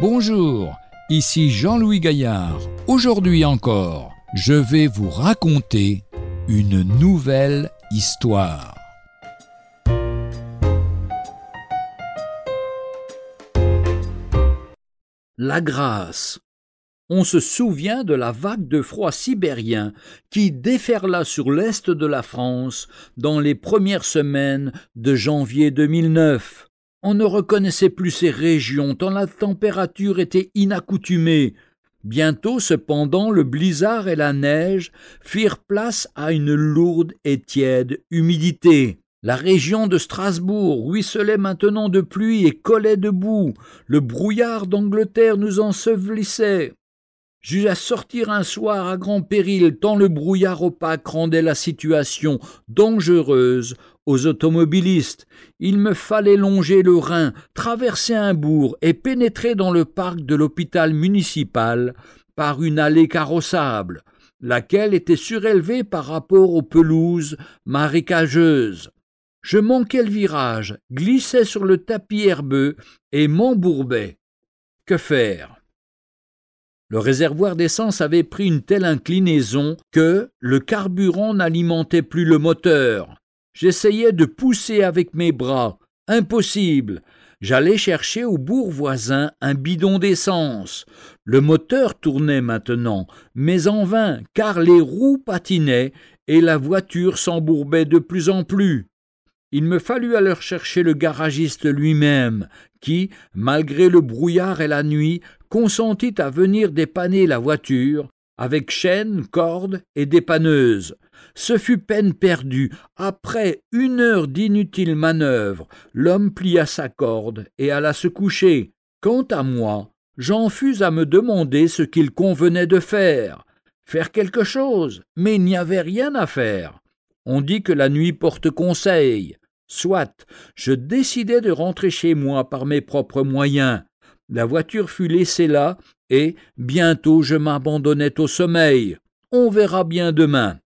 Bonjour, ici Jean-Louis Gaillard. Aujourd'hui encore, je vais vous raconter une nouvelle histoire. La grâce. On se souvient de la vague de froid sibérien qui déferla sur l'est de la France dans les premières semaines de janvier 2009. On ne reconnaissait plus ces régions tant la température était inaccoutumée. Bientôt, cependant, le blizzard et la neige firent place à une lourde et tiède humidité. La région de Strasbourg ruisselait maintenant de pluie et collait de boue. Le brouillard d'Angleterre nous ensevelissait. J'eus à sortir un soir à grand péril, tant le brouillard opaque rendait la situation dangereuse aux automobilistes. Il me fallait longer le Rhin, traverser un bourg et pénétrer dans le parc de l'hôpital municipal par une allée carrossable, laquelle était surélevée par rapport aux pelouses marécageuses. Je manquais le virage, glissais sur le tapis herbeux et m'embourbais. Que faire? Le réservoir d'essence avait pris une telle inclinaison que le carburant n'alimentait plus le moteur. J'essayais de pousser avec mes bras. Impossible. J'allais chercher au bourg voisin un bidon d'essence. Le moteur tournait maintenant, mais en vain, car les roues patinaient et la voiture s'embourbait de plus en plus. Il me fallut alors chercher le garagiste lui-même, qui, malgré le brouillard et la nuit, consentit à venir dépanner la voiture, avec chaîne, corde et dépanneuse. Ce fut peine perdue. Après une heure d'inutile manœuvre, l'homme plia sa corde et alla se coucher. Quant à moi, j'en fus à me demander ce qu'il convenait de faire. Faire quelque chose, mais il n'y avait rien à faire. On dit que la nuit porte conseil. Soit, je décidai de rentrer chez moi par mes propres moyens. La voiture fut laissée là, et bientôt je m'abandonnais au sommeil. On verra bien demain.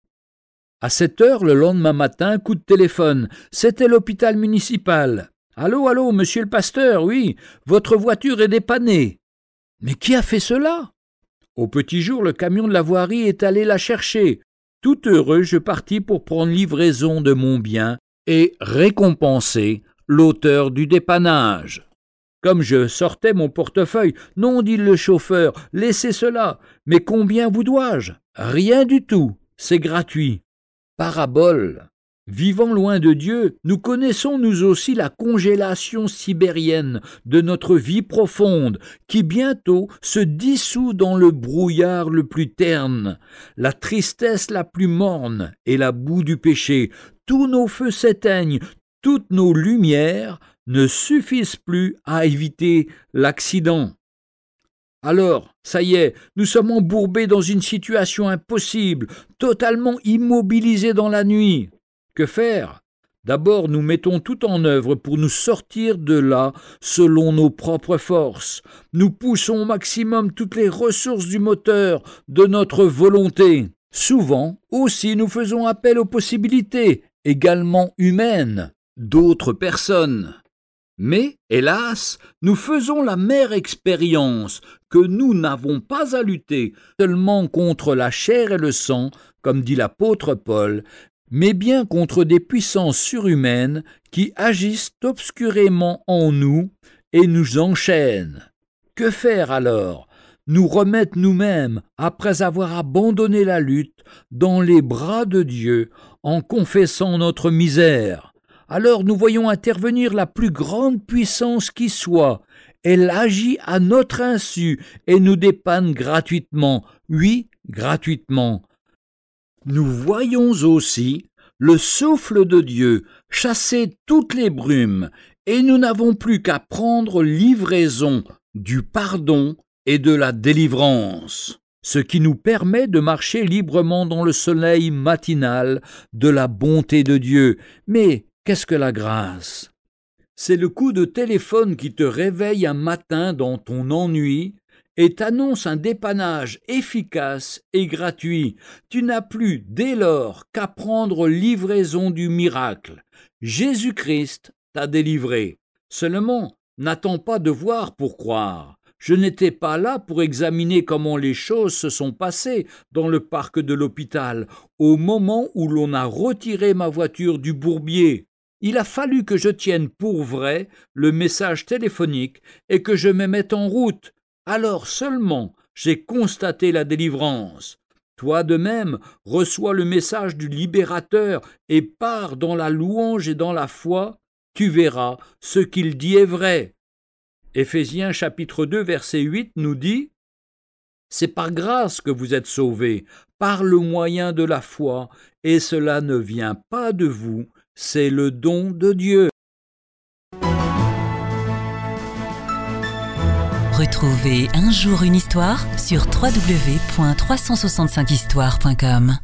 À sept heures le lendemain matin, coup de téléphone. C'était l'hôpital municipal. Allô, allô, monsieur le pasteur, oui, votre voiture est dépannée. Mais qui a fait cela? Au petit jour, le camion de la voirie est allé la chercher. Tout heureux, je partis pour prendre livraison de mon bien et récompenser l'auteur du dépannage. Comme je sortais mon portefeuille, non, dit le chauffeur, laissez cela. Mais combien vous dois-je? Rien du tout, c'est gratuit. Parabole. Vivant loin de Dieu, nous connaissons nous aussi la congélation sibérienne de notre vie profonde, qui bientôt se dissout dans le brouillard le plus terne, la tristesse la plus morne et la boue du péché. Tous nos feux s'éteignent, toutes nos lumières ne suffisent plus à éviter l'accident. Alors, ça y est, nous sommes embourbés dans une situation impossible, totalement immobilisés dans la nuit. Que faire? D'abord, nous mettons tout en œuvre pour nous sortir de là selon nos propres forces. Nous poussons au maximum toutes les ressources du moteur, de notre volonté. Souvent aussi nous faisons appel aux possibilités, également humaines, d'autres personnes. Mais, hélas, nous faisons la mère expérience que nous n'avons pas à lutter seulement contre la chair et le sang, comme dit l'apôtre Paul, mais bien contre des puissances surhumaines qui agissent obscurément en nous et nous enchaînent. Que faire alors? Nous remettre nous-mêmes, après avoir abandonné la lutte, dans les bras de Dieu, en confessant notre misère. Alors nous voyons intervenir la plus grande puissance qui soit. Elle agit à notre insu et nous dépanne gratuitement, oui, gratuitement nous voyons aussi le souffle de Dieu chasser toutes les brumes, et nous n'avons plus qu'à prendre livraison du pardon et de la délivrance, ce qui nous permet de marcher librement dans le soleil matinal de la bonté de Dieu. Mais qu'est-ce que la grâce? C'est le coup de téléphone qui te réveille un matin dans ton ennui et t'annonce un dépannage efficace et gratuit. Tu n'as plus dès lors qu'à prendre livraison du miracle. Jésus-Christ t'a délivré. Seulement, n'attends pas de voir pour croire. Je n'étais pas là pour examiner comment les choses se sont passées dans le parc de l'hôpital au moment où l'on a retiré ma voiture du bourbier. Il a fallu que je tienne pour vrai le message téléphonique et que je me mette en route. Alors seulement j'ai constaté la délivrance. Toi de même, reçois le message du libérateur et pars dans la louange et dans la foi, tu verras, ce qu'il dit est vrai. Éphésiens chapitre 2 verset 8 nous dit C'est par grâce que vous êtes sauvés, par le moyen de la foi, et cela ne vient pas de vous, c'est le don de Dieu. Retrouvez un jour une histoire sur www.365histoire.com.